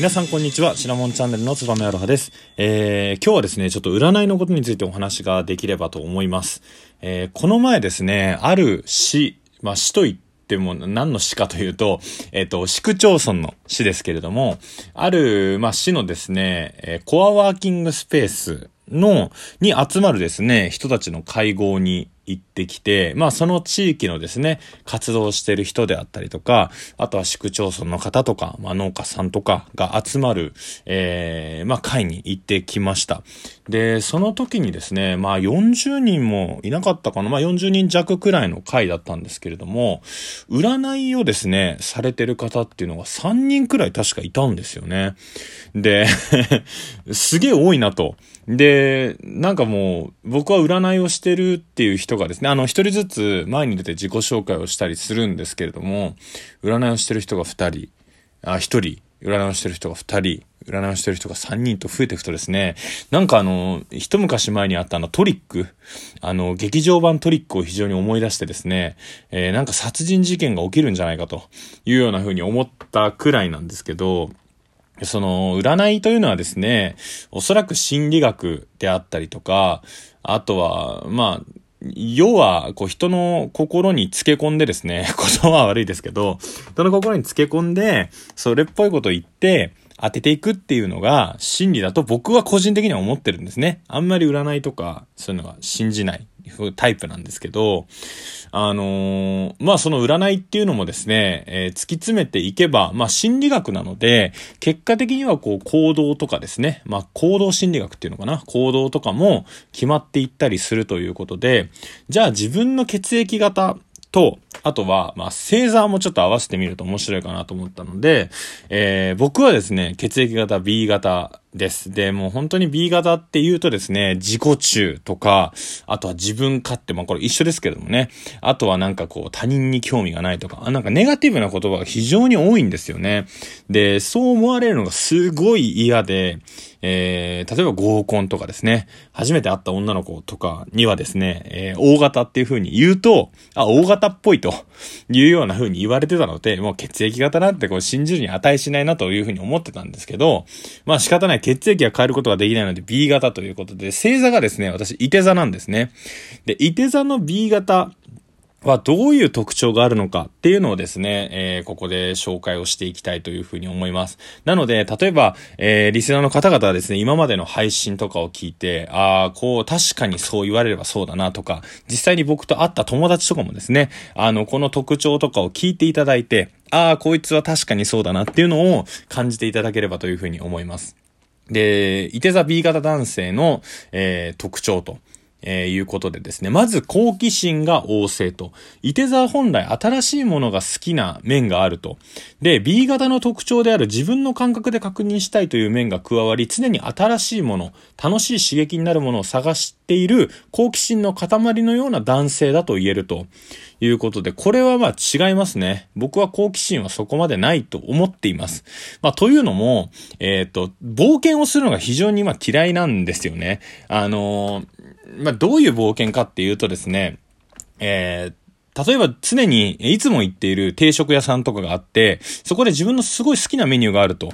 皆さんこんにちは。シナモンチャンネルのつばめアロハです。えー、今日はですね、ちょっと占いのことについてお話ができればと思います。えー、この前ですね、ある市、まあ市と言っても何の市かというと、えっ、ー、と、市区町村の市ですけれども、ある、まあ市のですね、え、コアワーキングスペースの、に集まるですね、人たちの会合に行ってきて、まあその地域のですね、活動してる人であったりとか、あとは市区町村の方とか、まあ農家さんとかが集まる、えー、まあ会に行ってきました。で、その時にですね、まあ40人もいなかったかな、まあ40人弱くらいの会だったんですけれども、占いをですね、されてる方っていうのが3人くらい確かいたんですよね。で、すげえ多いなと。で、なんかもう、僕は占いをしてるっていう人がですね、あの、一人ずつ前に出て自己紹介をしたりするんですけれども、占いをしてる人が二人、あ、一人、占いをしてる人が二人、占いをしてる人が三人と増えていくとですね、なんかあの、一昔前にあったあのトリック、あの、劇場版トリックを非常に思い出してですね、えー、なんか殺人事件が起きるんじゃないかというような風に思ったくらいなんですけど、その、占いというのはですね、おそらく心理学であったりとか、あとは、まあ、要は、こう、人の心につけ込んでですね、言葉は悪いですけど、人の心につけ込んで、それっぽいことを言って、当てていくっていうのが真理だと僕は個人的には思ってるんですね。あんまり占いとかそういうのは信じないタイプなんですけど、あのー、まあその占いっていうのもですね、えー、突き詰めていけば、まあ心理学なので、結果的にはこう行動とかですね、まあ行動心理学っていうのかな、行動とかも決まっていったりするということで、じゃあ自分の血液型と、あとは、まあ、星座もちょっと合わせてみると面白いかなと思ったので、えー、僕はですね、血液型 B 型です。で、もう本当に B 型って言うとですね、自己中とか、あとは自分勝手、まあこれ一緒ですけどもね。あとはなんかこう他人に興味がないとか、なんかネガティブな言葉が非常に多いんですよね。で、そう思われるのがすごい嫌で、えー、例えば合コンとかですね、初めて会った女の子とかにはですね、えー、大型っていう風に言うと、あ、大型っぽいというような風に言われてたので、もう血液型なんてこう信じるに値しないなという風に思ってたんですけど、まあ仕方ない血液が変えることができないので B 型ということで、星座がですね、私、伊手座なんですね。で、伊手座の B 型はどういう特徴があるのかっていうのをですね、えー、ここで紹介をしていきたいというふうに思います。なので、例えば、えー、リスナーの方々はですね、今までの配信とかを聞いて、ああ、こう、確かにそう言われればそうだなとか、実際に僕と会った友達とかもですね、あの、この特徴とかを聞いていただいて、ああ、こいつは確かにそうだなっていうのを感じていただければというふうに思います。で、いて座 B 型男性の、えー、特徴と。えー、いうことでですね。まず好奇心が旺盛と。伊手座本来新しいものが好きな面があると。で、B 型の特徴である自分の感覚で確認したいという面が加わり、常に新しいもの、楽しい刺激になるものを探している好奇心の塊のような男性だと言えるということで、これはまあ違いますね。僕は好奇心はそこまでないと思っています。まあというのも、えっ、ー、と、冒険をするのが非常にまあ嫌いなんですよね。あのー、まあどういう冒険かっていうとですね、えー、例えば常にいつも行っている定食屋さんとかがあって、そこで自分のすごい好きなメニューがあると。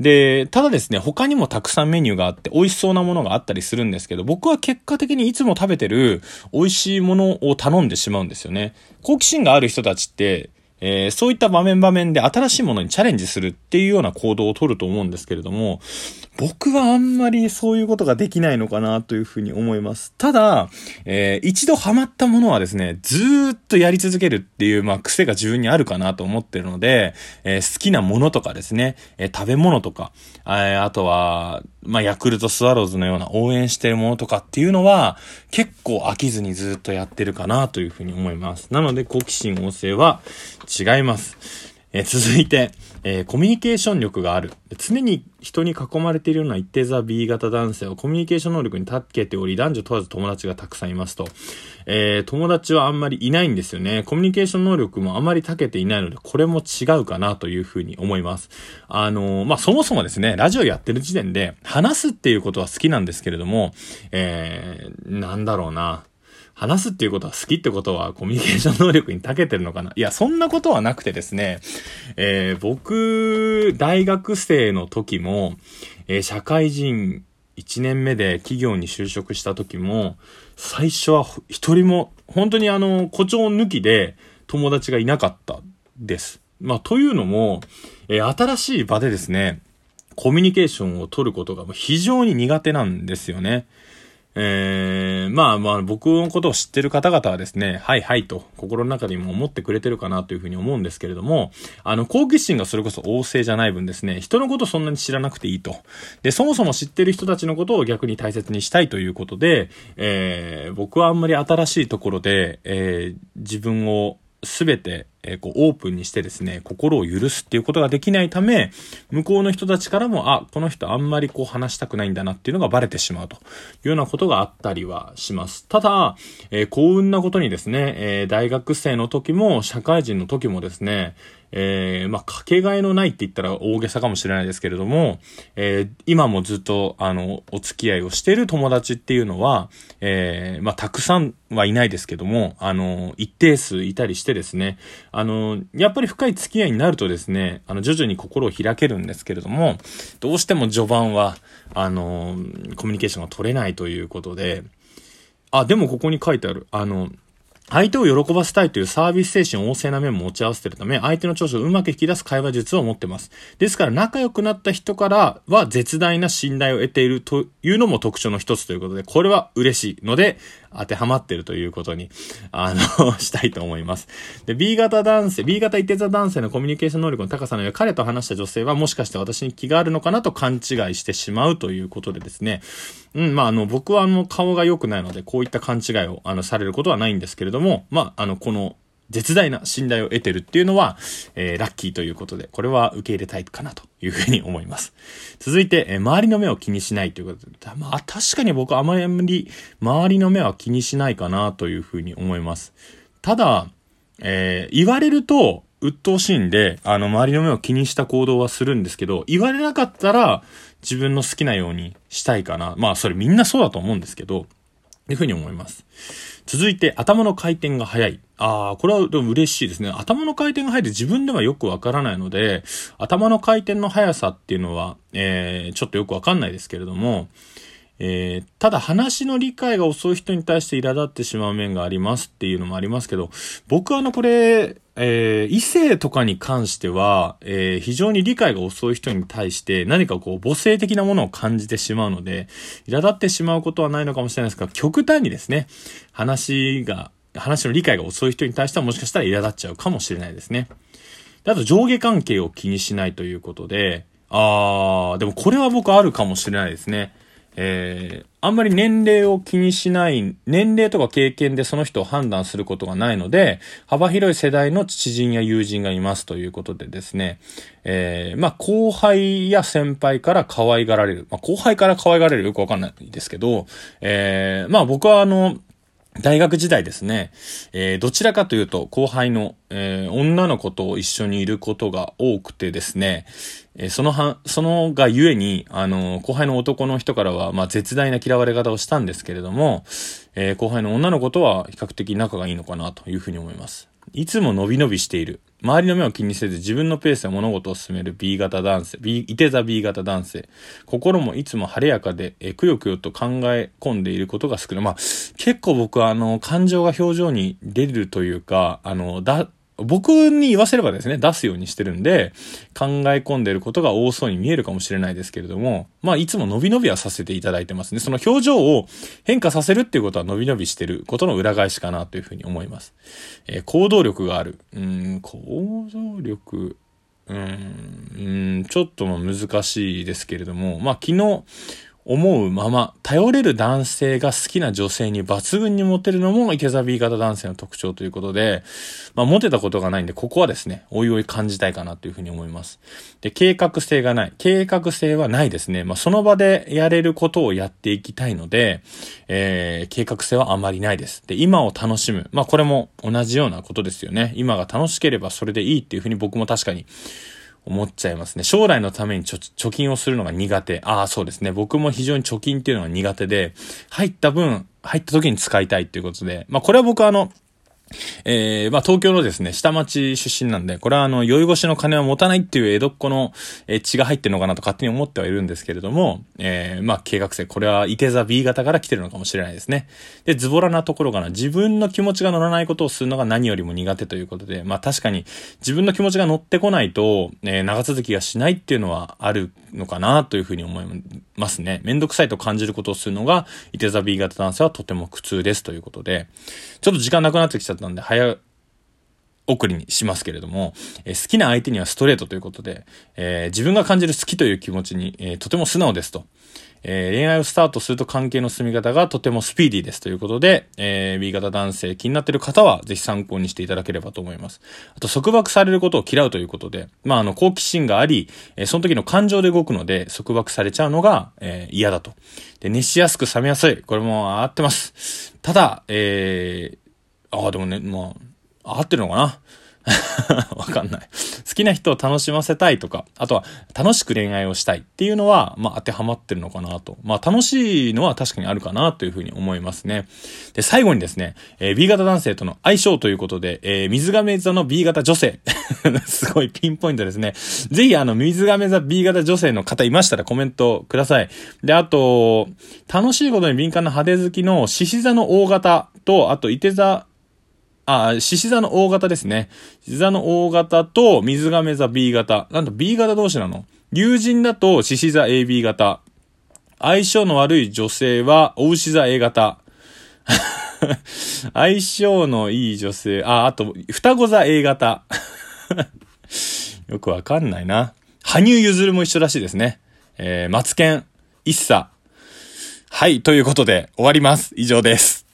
で、ただですね、他にもたくさんメニューがあって美味しそうなものがあったりするんですけど、僕は結果的にいつも食べてる美味しいものを頼んでしまうんですよね。好奇心がある人たちって、えー、そういった場面場面で新しいものにチャレンジするっていうような行動をとると思うんですけれども、僕はあんまりそういうことができないのかなというふうに思います。ただ、えー、一度ハマったものはですね、ずっとやり続けるっていう、まあ、癖が自分にあるかなと思ってるので、えー、好きなものとかですね、えー、食べ物とか、えあとは、まあ、ヤクルトスワローズのような応援してるものとかっていうのは、結構飽きずにずっとやってるかなというふうに思います。なので、好奇心旺盛は違います。え、続いて、えー、コミュニケーション力がある。常に人に囲まれているような一定座 B 型男性はコミュニケーション能力に長けており、男女問わず友達がたくさんいますと。えー、友達はあんまりいないんですよね。コミュニケーション能力もあまり長けていないので、これも違うかなというふうに思います。あのー、まあ、そもそもですね、ラジオやってる時点で、話すっていうことは好きなんですけれども、えー、なんだろうな。話すっていうことは好きってことはコミュニケーション能力に長けてるのかな？いや、そんなことはなくてですね、えー、僕、大学生の時も、えー、社会人1年目で企業に就職した時も、最初は一人も、本当にあの、誇張抜きで友達がいなかったです。まあ、というのも、えー、新しい場でですね、コミュニケーションを取ることが非常に苦手なんですよね。えー、まあまあ僕のことを知ってる方々はですね、はいはいと心の中にも思ってくれてるかなというふうに思うんですけれども、あの、好奇心がそれこそ旺盛じゃない分ですね、人のことそんなに知らなくていいと。で、そもそも知ってる人たちのことを逆に大切にしたいということで、えー、僕はあんまり新しいところで、えー、自分をすべて、えー、こう、オープンにしてですね、心を許すっていうことができないため、向こうの人たちからも、あ、この人あんまりこう話したくないんだなっていうのがバレてしまうというようなことがあったりはします。ただ、えー、幸運なことにですね、えー、大学生の時も、社会人の時もですね、えー、まあ、かけがえのないって言ったら大げさかもしれないですけれども、えー、今もずっと、あの、お付き合いをしている友達っていうのは、えー、まあ、たくさんはいないですけども、あの、一定数いたりしてですね、あの、やっぱり深い付き合いになるとですね、あの、徐々に心を開けるんですけれども、どうしても序盤は、あの、コミュニケーションが取れないということで、あ、でもここに書いてある、あの、相手を喜ばせたいというサービス精神旺盛な面も持ち合わせているため、相手の長所をうまく引き出す会話術を持っています。ですから、仲良くなった人からは絶大な信頼を得ているというのも特徴の一つということで、これは嬉しいので、当てはまってるということに、あのしたいと思います。で、B 型男性、B 型一定座男性のコミュニケーション能力の高さの上、彼と話した女性はもしかして私に気があるのかなと勘違いしてしまうということでですね、うん、まあ、あの、僕はあの、顔が良くないので、こういった勘違いを、あの、されることはないんですけれども、まあ、あの、この、絶大な信頼を得てるっていうのは、えー、ラッキーということで、これは受け入れたいかなというふうに思います。続いて、えー、周りの目を気にしないということで、まあ確かに僕あまり周りの目は気にしないかなというふうに思います。ただ、えー、言われると、鬱陶しいんで、あの、周りの目を気にした行動はするんですけど、言われなかったら、自分の好きなようにしたいかな。まあ、それみんなそうだと思うんですけど、いうふうに思います。続いて、頭の回転が速い。ああ、これはでも嬉しいですね。頭の回転が速いって自分ではよくわからないので、頭の回転の速さっていうのは、えー、ちょっとよくわかんないですけれども、えー、ただ話の理解が遅い人に対して苛立ってしまう面がありますっていうのもありますけど、僕はあのこれ、えー、異性とかに関しては、えー、非常に理解が遅い人に対して何かこう母性的なものを感じてしまうので、苛立ってしまうことはないのかもしれないですが、極端にですね、話が、話の理解が遅い人に対してはもしかしたら苛立っちゃうかもしれないですね。あと上下関係を気にしないということで、あー、でもこれは僕あるかもしれないですね。えー、あんまり年齢を気にしない、年齢とか経験でその人を判断することがないので、幅広い世代の知人や友人がいますということでですね、えー、まあ、後輩や先輩から可愛がられる。まあ、後輩から可愛がられるよくわかんないですけど、えー、まあ、僕はあの、大学時代ですね、えー、どちらかというと後輩の、えー、女の子と一緒にいることが多くてですね、えー、そのは、そのがゆえに、あの、後輩の男の人からは、まあ、絶大な嫌われ方をしたんですけれども、え後輩の女の子とは比較的仲がいいのかなというふうに思います。いつも伸び伸びしている。周りの目を気にせず自分のペースで物事を進める B 型男性、B、いて座 B 型男性。心もいつも晴れやかで、えくよくよと考え込んでいることが少ない。まあ、結構僕はあの、感情が表情に出るというか、あの、だ、僕に言わせればですね、出すようにしてるんで、考え込んでることが多そうに見えるかもしれないですけれども、まあ、いつも伸び伸びはさせていただいてますね。その表情を変化させるっていうことは伸び伸びしてることの裏返しかなというふうに思います。えー、行動力がある。うん、行動力、うん、ちょっと難しいですけれども、まあ、昨日、思うまま、頼れる男性が好きな女性に抜群にモテるのも池座 B 型男性の特徴ということで、まあ、モテたことがないんで、ここはですね、おいおい感じたいかなというふうに思います。で、計画性がない。計画性はないですね。まあ、その場でやれることをやっていきたいので、えー、計画性はあまりないです。で、今を楽しむ。まあ、これも同じようなことですよね。今が楽しければそれでいいっていうふうに僕も確かに思っちゃいますね。将来のために貯金をするのが苦手。ああ、そうですね。僕も非常に貯金っていうのが苦手で、入った分、入った時に使いたいっていうことで、まあこれは僕はあの、えー、まあ、東京のですね、下町出身なんで、これはあの、酔い越しの金は持たないっていう江戸っ子の、え、血が入ってるのかなと勝手に思ってはいるんですけれども、えー、まあ、計画性、これは、いて座 B 型から来てるのかもしれないですね。で、ズボラなところかな、自分の気持ちが乗らないことをするのが何よりも苦手ということで、まあ、確かに、自分の気持ちが乗ってこないと、えー、長続きがしないっていうのはあるのかなというふうに思いますね。めんどくさいと感じることをするのが、いて座 B 型男性はとても苦痛ですということで、ちょっと時間なくなってきちゃったんで、早送りにしますけれども、えー、好きな相手にはストレートということで、えー、自分が感じる好きという気持ちに、えー、とても素直ですと。え恋愛をスタートすると関係の進み方がとてもスピーディーですということで、え B 型男性気になっている方はぜひ参考にしていただければと思います。あと、束縛されることを嫌うということで、まあ、あの、好奇心があり、えその時の感情で動くので、束縛されちゃうのが、え嫌だと。で、熱しやすく冷めやすい。これも合ってます。ただ、えー、ああ、でもね、まあ、合ってるのかな？わかんない。好きな人を楽しませたいとか、あとは楽しく恋愛をしたいっていうのは、まあ当てはまってるのかなと。まあ楽しいのは確かにあるかなというふうに思いますね。で、最後にですね、えー、B 型男性との相性ということで、えー、水亀座の B 型女性。すごいピンポイントですね。ぜひあの、水亀座 B 型女性の方いましたらコメントください。で、あと、楽しいことに敏感な派手好きの獅子座の大型と、あと、伊手座あ、獅子座の大型ですね。獅子座の大型と水亀座 B 型。なんと B 型同士なの？友人だと獅子座 AB 型。相性の悪い女性は、お牛座 A 型。相性のいい女性、あ、あと、双子座 A 型。よくわかんないな。羽生結弦も一緒らしいですね。えー、マツケン、一茶。はい、ということで終わります。以上です。